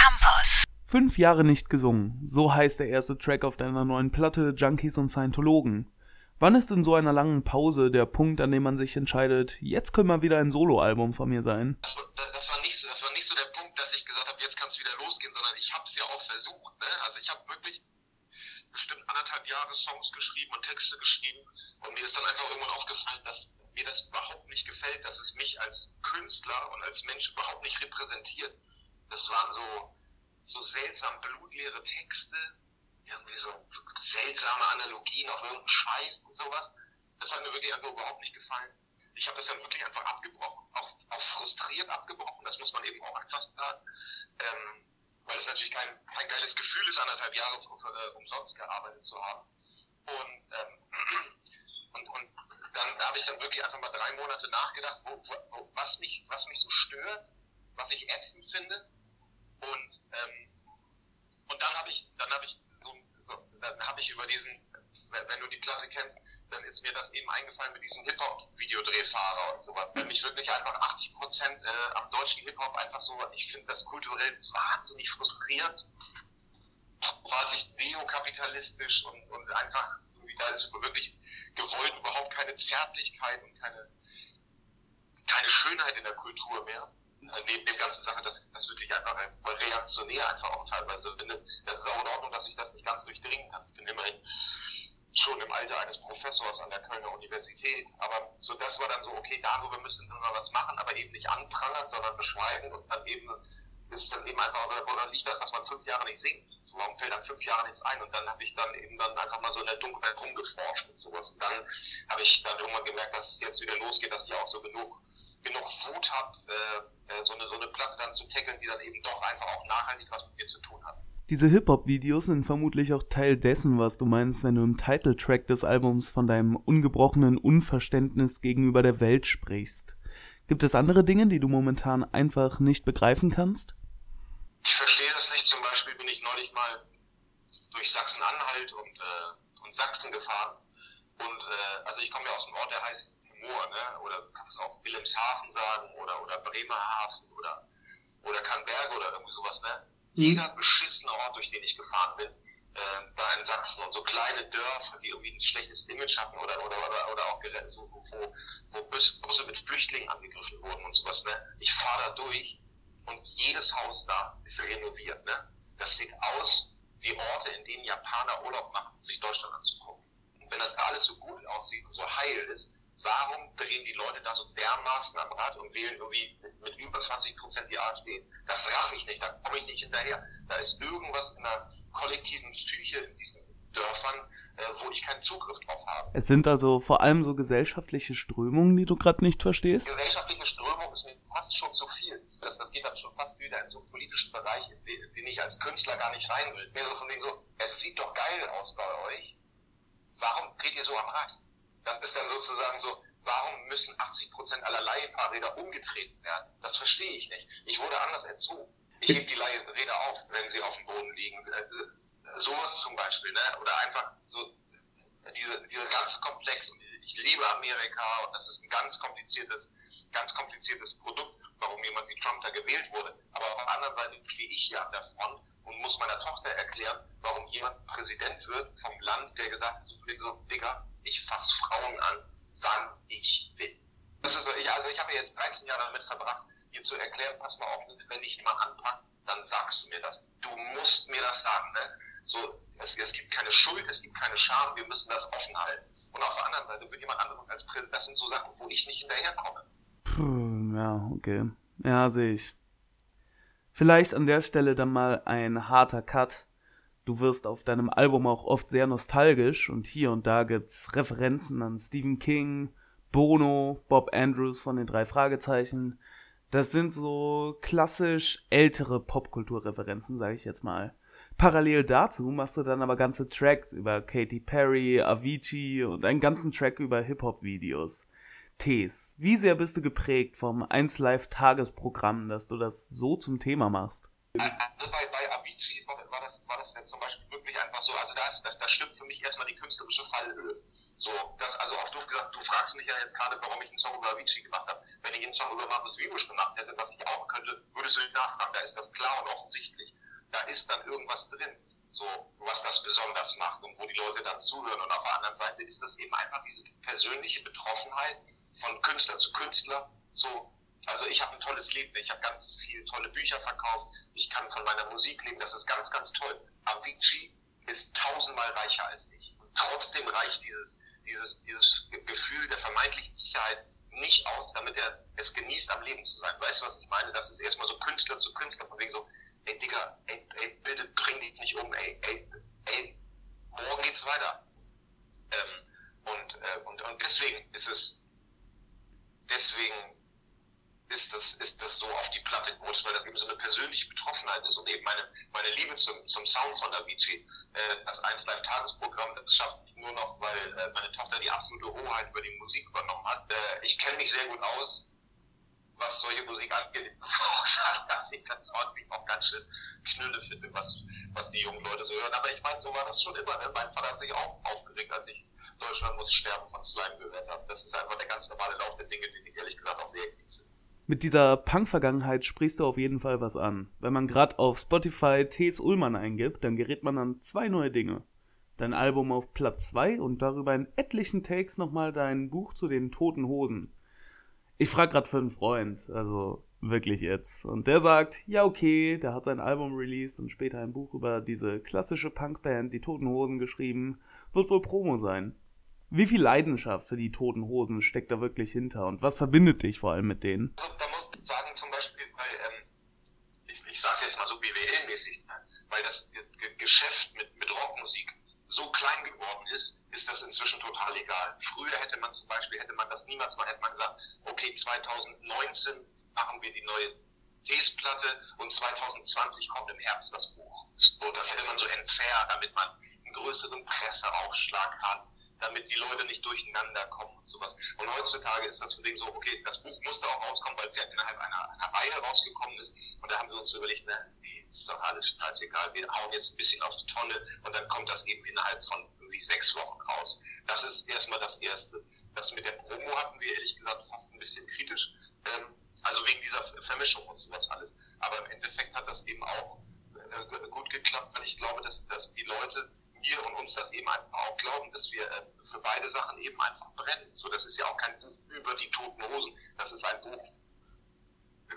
Campus. Fünf Jahre nicht gesungen. So heißt der erste Track auf deiner neuen Platte Junkies und Scientologen. Wann ist in so einer langen Pause der Punkt, an dem man sich entscheidet, jetzt könnte mal wieder ein Soloalbum von mir sein? Das, das, war nicht so, das war nicht so der Punkt, dass ich gesagt habe, jetzt kann es wieder losgehen, sondern ich habe es ja auch versucht. Ne? Also ich habe wirklich bestimmt anderthalb Jahre Songs geschrieben und Texte geschrieben und mir ist dann einfach irgendwann aufgefallen, dass mir das überhaupt nicht gefällt, dass es mich als Künstler und als Mensch überhaupt nicht repräsentiert. Das waren so, so seltsam blutleere Texte, irgendwie so seltsame Analogien auf irgendeinen Scheiß und sowas. Das hat mir wirklich einfach überhaupt nicht gefallen. Ich habe das dann wirklich einfach abgebrochen, auch, auch frustriert abgebrochen, das muss man eben auch einfach sagen. Ähm, weil es natürlich kein, kein geiles Gefühl ist, anderthalb Jahre äh, umsonst gearbeitet zu haben. Und, ähm, und, und dann habe ich dann wirklich einfach mal drei Monate nachgedacht, wo, wo, was, mich, was mich so stört, was ich ätzend finde. Und, ähm, und dann habe ich, dann habe ich so, so dann habe ich über diesen, wenn du die Platte kennst, dann ist mir das eben eingefallen mit diesem Hip-Hop-Videodrehfahrer und sowas. Wenn mich wirklich einfach 80 Prozent äh, am deutschen Hip-Hop einfach so, ich finde das kulturell wahnsinnig frustrierend, wahnsinnig neokapitalistisch und, und einfach irgendwie da ist wirklich gewollt überhaupt keine Zärtlichkeit und keine, keine Schönheit in der Kultur mehr neben dem ganzen Sache, dass das wirklich einfach reaktionär einfach auch teilweise finde. Das ist auch in Ordnung, dass ich das nicht ganz durchdringen kann. Ich bin immerhin schon im Alter eines Professors an der Kölner Universität. Aber so das war dann so, okay, darüber müssen wir mal was machen, aber eben nicht anprangern, sondern beschreiben und dann eben ist dann eben einfach, woran liegt das, dass man fünf Jahre nicht singt? Warum fällt dann fünf Jahre nichts ein? Und dann habe ich dann eben dann einfach mal so in der Dunkelheit rumgeforscht und sowas. Und dann habe ich dann irgendwann gemerkt, dass es jetzt wieder losgeht, dass ich auch so genug, genug Wut habe, äh, äh, so, eine, so eine Platte dann zu tackeln, die dann eben doch einfach auch nachhaltig was mit mir zu tun hat. Diese Hip-Hop-Videos sind vermutlich auch Teil dessen, was du meinst, wenn du im Titeltrack des Albums von deinem ungebrochenen Unverständnis gegenüber der Welt sprichst. Gibt es andere Dinge, die du momentan einfach nicht begreifen kannst? Ich verstehe das nicht. Zum Beispiel bin ich neulich mal durch Sachsen-Anhalt und, äh, und Sachsen gefahren. Und äh, also ich komme ja aus einem Ort, der heißt Moor, ne? oder du kannst auch Wilhelmshaven sagen oder, oder Bremerhaven oder, oder Kannberge oder irgendwie sowas. Ne? jeder beschissene Ort, durch den ich gefahren bin, äh, da in Sachsen und so kleine Dörfer, die irgendwie ein schlechtes Image hatten oder, oder, oder, oder auch so, wo, wo, wo Busse mit Flüchtlingen angegriffen wurden und sowas. Ne? Ich fahre da durch und jedes Haus da ist renoviert. Ne? Das sieht aus wie Orte, in denen Japaner Urlaub machen, um sich Deutschland anzugucken. Und wenn das da alles so gut aussieht und so heil ist, warum drehen die Leute da so dermaßen am Rad und wählen irgendwie mit, über 20 Prozent die AfD? Das raff ich nicht, da komme ich nicht hinterher. Da ist irgendwas in der kollektiven Psyche in diesen Dörfern, äh, wo ich keinen Zugriff drauf habe. Es sind also vor allem so gesellschaftliche Strömungen, die du gerade nicht verstehst? Gesellschaftliche Strömung ist mir fast schon zu viel. Das, das geht dann schon fast wieder in so einen politischen Bereich, in den, den ich als Künstler gar nicht rein will. Mehr so von denen so, es sieht doch geil aus bei euch. Warum dreht ihr so am Rad? Das ist dann sozusagen so, warum müssen 80 Prozent aller Leihfahrräder umgetreten werden? Das verstehe ich nicht. Ich wurde anders erzogen. Ich hebe die Leihräder auf, wenn sie auf dem Boden liegen. Äh, äh, sowas zum Beispiel, ne? Oder einfach so diese, diese ganze Komplex. Ich liebe Amerika und das ist ein ganz kompliziertes, ganz kompliziertes Produkt, warum jemand wie Trump da gewählt wurde. Aber auf der anderen Seite stehe ich hier an der Front und muss meiner Tochter erklären, warum jemand Präsident wird vom Land, der gesagt hat, so, Digga, ich fasse Frauen an, wann ich will. Das ist so, ich, also ich habe jetzt 13 Jahre damit verbracht, dir zu erklären, pass mal auf, wenn dich jemand anpackt, dann sagst du mir das. Du musst mir das sagen. Ne? So, es, es gibt keine Schuld, es gibt keine Scham, wir müssen das offen halten. Und auf der anderen Seite wird jemand anderes als Präsident, das sind so Sachen, wo ich nicht hinterherkomme. Ja, okay. Ja, sehe ich. Vielleicht an der Stelle dann mal ein harter Cut Du wirst auf deinem Album auch oft sehr nostalgisch und hier und da gibt's Referenzen an Stephen King, Bono, Bob Andrews von den drei Fragezeichen. Das sind so klassisch ältere Popkulturreferenzen, sage ich jetzt mal. Parallel dazu machst du dann aber ganze Tracks über Katy Perry, Avicii und einen ganzen Track über Hip-Hop-Videos. Tees, wie sehr bist du geprägt vom 1 Live Tagesprogramm, dass du das so zum Thema machst? Also bei, bei war das, war das ja zum Beispiel wirklich einfach so, also da, ist, da, da stimmt für mich erstmal die künstlerische Fallhöhe. So, das, also auch doof gesagt, du fragst mich ja jetzt gerade, warum ich einen Song über Avicii gemacht habe. Wenn ich einen Song über Markus Wiebusch gemacht hätte, was ich auch könnte, würdest du dich nachfragen. Da ist das klar und offensichtlich. Da ist dann irgendwas drin, so, was das besonders macht und wo die Leute dann zuhören. Und auf der anderen Seite ist das eben einfach diese persönliche Betroffenheit von Künstler zu Künstler. So, also ich habe ein tolles Leben, ich habe ganz viele tolle Bücher verkauft, ich kann von meiner Musik leben, das ist ganz, ganz toll. Avicii ist tausendmal reicher als ich. Und trotzdem reicht dieses, dieses, dieses Gefühl der vermeintlichen Sicherheit nicht aus, damit er es genießt, am Leben zu sein. Weißt du, was ich meine? Das ist erstmal so Künstler zu Künstler, von wegen so, ey Digga, ey, ey bitte bring dich nicht um, ey, ey, ey, morgen geht's weiter. Ähm, und, äh, und, und deswegen ist es, deswegen ist das, ist das so auf die Platte gerutscht, weil das eben so eine persönliche Betroffenheit ist und eben meine, meine Liebe zum, zum Sound von Avicii. Äh, das 1 Live Tagesprogramm, das schafft ich nur noch, weil äh, meine Tochter die absolute Hoheit über die Musik übernommen hat. Äh, ich kenne mich sehr gut aus, was solche Musik angeht. Dass ich das häufig auch ganz schön knülle finde, was, was die jungen Leute so hören. Aber ich meine, so war das schon immer. Ne? Mein Vater hat sich auch aufgeregt, als ich Deutschland muss sterben von Slime gehört habe. Das ist einfach der ganz normale Lauf der Dinge, den ich ehrlich gesagt auch sehr genieße mit dieser Punk-Vergangenheit sprichst du auf jeden Fall was an. Wenn man gerade auf Spotify T.S. Ullmann eingibt, dann gerät man an zwei neue Dinge. Dein Album auf Platz 2 und darüber in etlichen Takes nochmal dein Buch zu den toten Hosen. Ich frag grad für einen Freund, also wirklich jetzt. Und der sagt, ja okay, der hat sein Album released und später ein Buch über diese klassische Punkband, die Toten Hosen geschrieben, wird wohl Promo sein. Wie viel Leidenschaft für die Toten Hosen steckt da wirklich hinter und was verbindet dich vor allem mit denen? Also, da muss ich sagen, zum Beispiel, weil, ähm, ich, ich sage jetzt mal so BWL-mäßig, ne, weil das Geschäft mit, mit Rockmusik so klein geworden ist, ist das inzwischen total egal. Früher hätte man zum Beispiel, hätte man das niemals mal, hätte man gesagt, okay, 2019 machen wir die neue Teesplatte und 2020 kommt im Herbst das Buch. So, das hätte man so entzerrt, damit man einen größeren Presseaufschlag hat damit die Leute nicht durcheinander kommen und sowas. Und heutzutage ist das von dem so, okay, das Buch musste auch rauskommen, weil es ja innerhalb einer, einer Reihe rausgekommen ist. Und da haben wir uns überlegt, ne, nee, ist doch alles scheißegal, wir hauen jetzt ein bisschen auf die Tonne und dann kommt das eben innerhalb von irgendwie sechs Wochen raus. Das ist erstmal das Erste. Das mit der Promo hatten wir ehrlich gesagt fast ein bisschen kritisch. Ähm, also wegen dieser Vermischung und sowas alles. Aber im Endeffekt hat das eben auch äh, gut geklappt, weil ich glaube, dass, dass die Leute mir und uns das eben einfach auch glauben, dass wir äh, für beide Sachen eben einfach brennen. So, das ist ja auch kein Buch über die toten Hosen, das ist ein Buch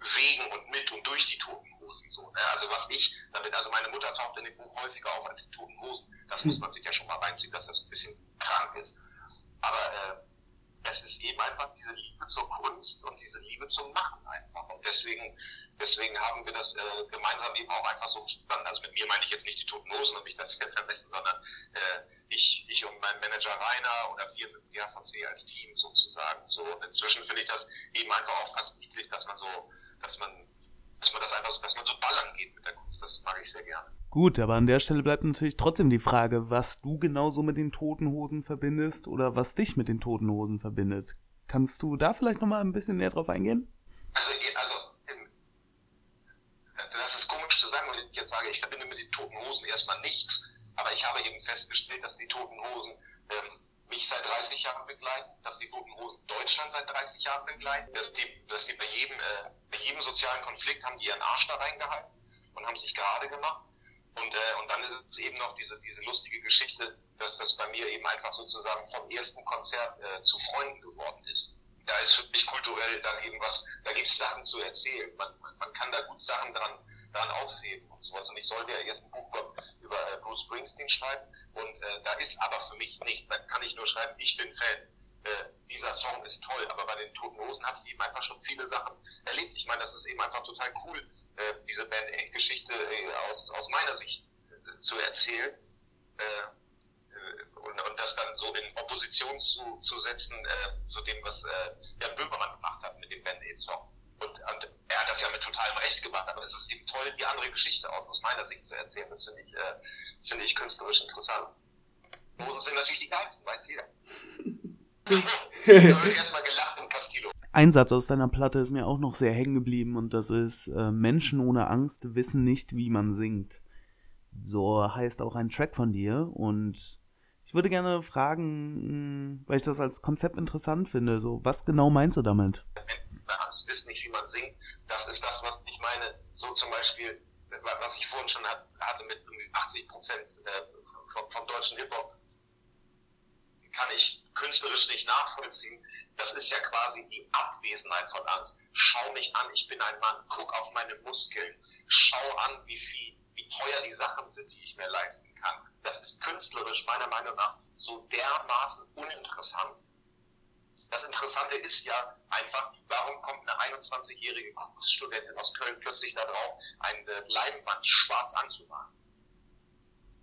wegen und mit und durch die toten Hosen. So, ne? Also was ich damit, also meine Mutter taucht in dem Buch häufiger auf als die toten Hosen. Das muss man sich ja schon mal reinziehen, dass das ein bisschen krank ist. Aber äh, es ist eben einfach diese Liebe zur Kunst und diese Liebe zum Machen einfach. Und deswegen, deswegen haben wir das äh, gemeinsam eben auch einfach so verstanden. Also mit mir meine ich jetzt nicht die Toten Hosen und mich das vermessen, sondern äh, ich, ich und mein Manager Rainer oder wir mit dem GHVC als Team sozusagen. So und inzwischen finde ich das eben einfach auch fast niedlich, dass man so, dass man dass man das einfach, dass man so ballern geht mit der Kunst. Das mag ich sehr gerne. Gut, aber an der Stelle bleibt natürlich trotzdem die Frage, was du genauso mit den Toten Hosen verbindest oder was dich mit den Toten Hosen verbindet. Kannst du da vielleicht nochmal ein bisschen näher drauf eingehen? Also, also das ist komisch zu sagen, wenn ich jetzt sage, ich verbinde mit den Toten Hosen erstmal nichts, aber ich habe eben festgestellt, dass die Toten Hosen ähm, mich seit 30 Jahren begleiten, dass die Toten Hosen Deutschland seit 30 Jahren begleiten, dass die, dass die bei jedem, äh, bei jedem sozialen Konflikt haben die ihren Arsch da reingehalten und haben sich gerade gemacht und, äh, und dann ist es eben noch diese, diese lustige Geschichte, dass das bei mir eben einfach sozusagen vom ersten Konzert äh, zu Freunden geworden ist. Da ist für mich kulturell dann eben was, da gibt es Sachen zu erzählen. Man, man, kann da gut Sachen dran, dran aufheben und sowas. Und ich sollte ja erst ein Buch über, über äh, Bruce Springsteen schreiben und äh, da ist aber für mich nichts. Da kann ich nur schreiben, ich bin Fan. Äh, dieser Song ist toll, aber bei den Toten Hosen habe ich eben einfach schon viele Sachen erlebt. Ich meine, das ist eben einfach total cool, äh, diese Band Aid Geschichte äh, aus, aus meiner Sicht äh, zu erzählen äh, äh, und, und das dann so in Opposition zu, zu setzen zu dem, was Jan Böhmermann gemacht hat mit dem Band Aid Song. Und, und, er hat das ja mit totalem Recht gemacht, aber es ist eben toll, die andere Geschichte aus, aus meiner Sicht zu erzählen. Das finde ich, finde ich künstlerisch interessant. Hosen sind natürlich die geilsten, weiß jeder. Ein Satz aus deiner Platte ist mir auch noch sehr hängen geblieben und das ist, äh, Menschen ohne Angst wissen nicht, wie man singt. So heißt auch ein Track von dir und ich würde gerne fragen, weil ich das als Konzept interessant finde, so, was genau meinst du damit? Angst wissen nicht, wie man singt. Das ist das, was ich meine. So zum Beispiel, was ich vorhin schon hatte mit 80 Prozent äh, vom, vom deutschen Hip-Hop, kann ich künstlerisch nicht nachvollziehen. Das ist ja quasi die Abwesenheit von Angst. Schau mich an, ich bin ein Mann. Guck auf meine Muskeln. Schau an, wie viel, wie teuer die Sachen sind, die ich mir leisten kann. Das ist künstlerisch meiner Meinung nach so dermaßen uninteressant. Das Interessante ist ja einfach, warum kommt eine 21-jährige Kunststudentin aus Köln plötzlich darauf, eine Leinwand schwarz anzumalen?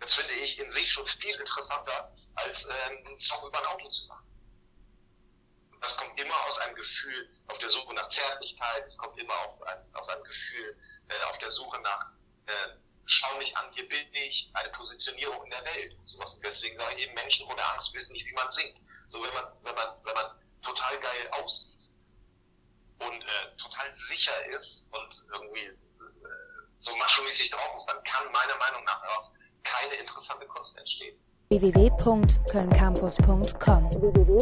Das finde ich in sich schon viel interessanter, als äh, einen Song über ein Auto zu machen. Das kommt immer aus einem Gefühl auf der Suche nach Zärtlichkeit, es kommt immer auf ein, aus einem Gefühl äh, auf der Suche nach, äh, schau mich an, hier bin ich, eine Positionierung in der Welt. Sowas. Und deswegen sage ich eben, Menschen ohne Angst wissen nicht, wie man singt. So wenn man, wenn man, wenn man total geil aussieht und äh, total sicher ist und irgendwie äh, so macho-mäßig drauf ist, dann kann meiner Meinung nach auch keine interessante Kunst entstehen. www.kölncampus.com www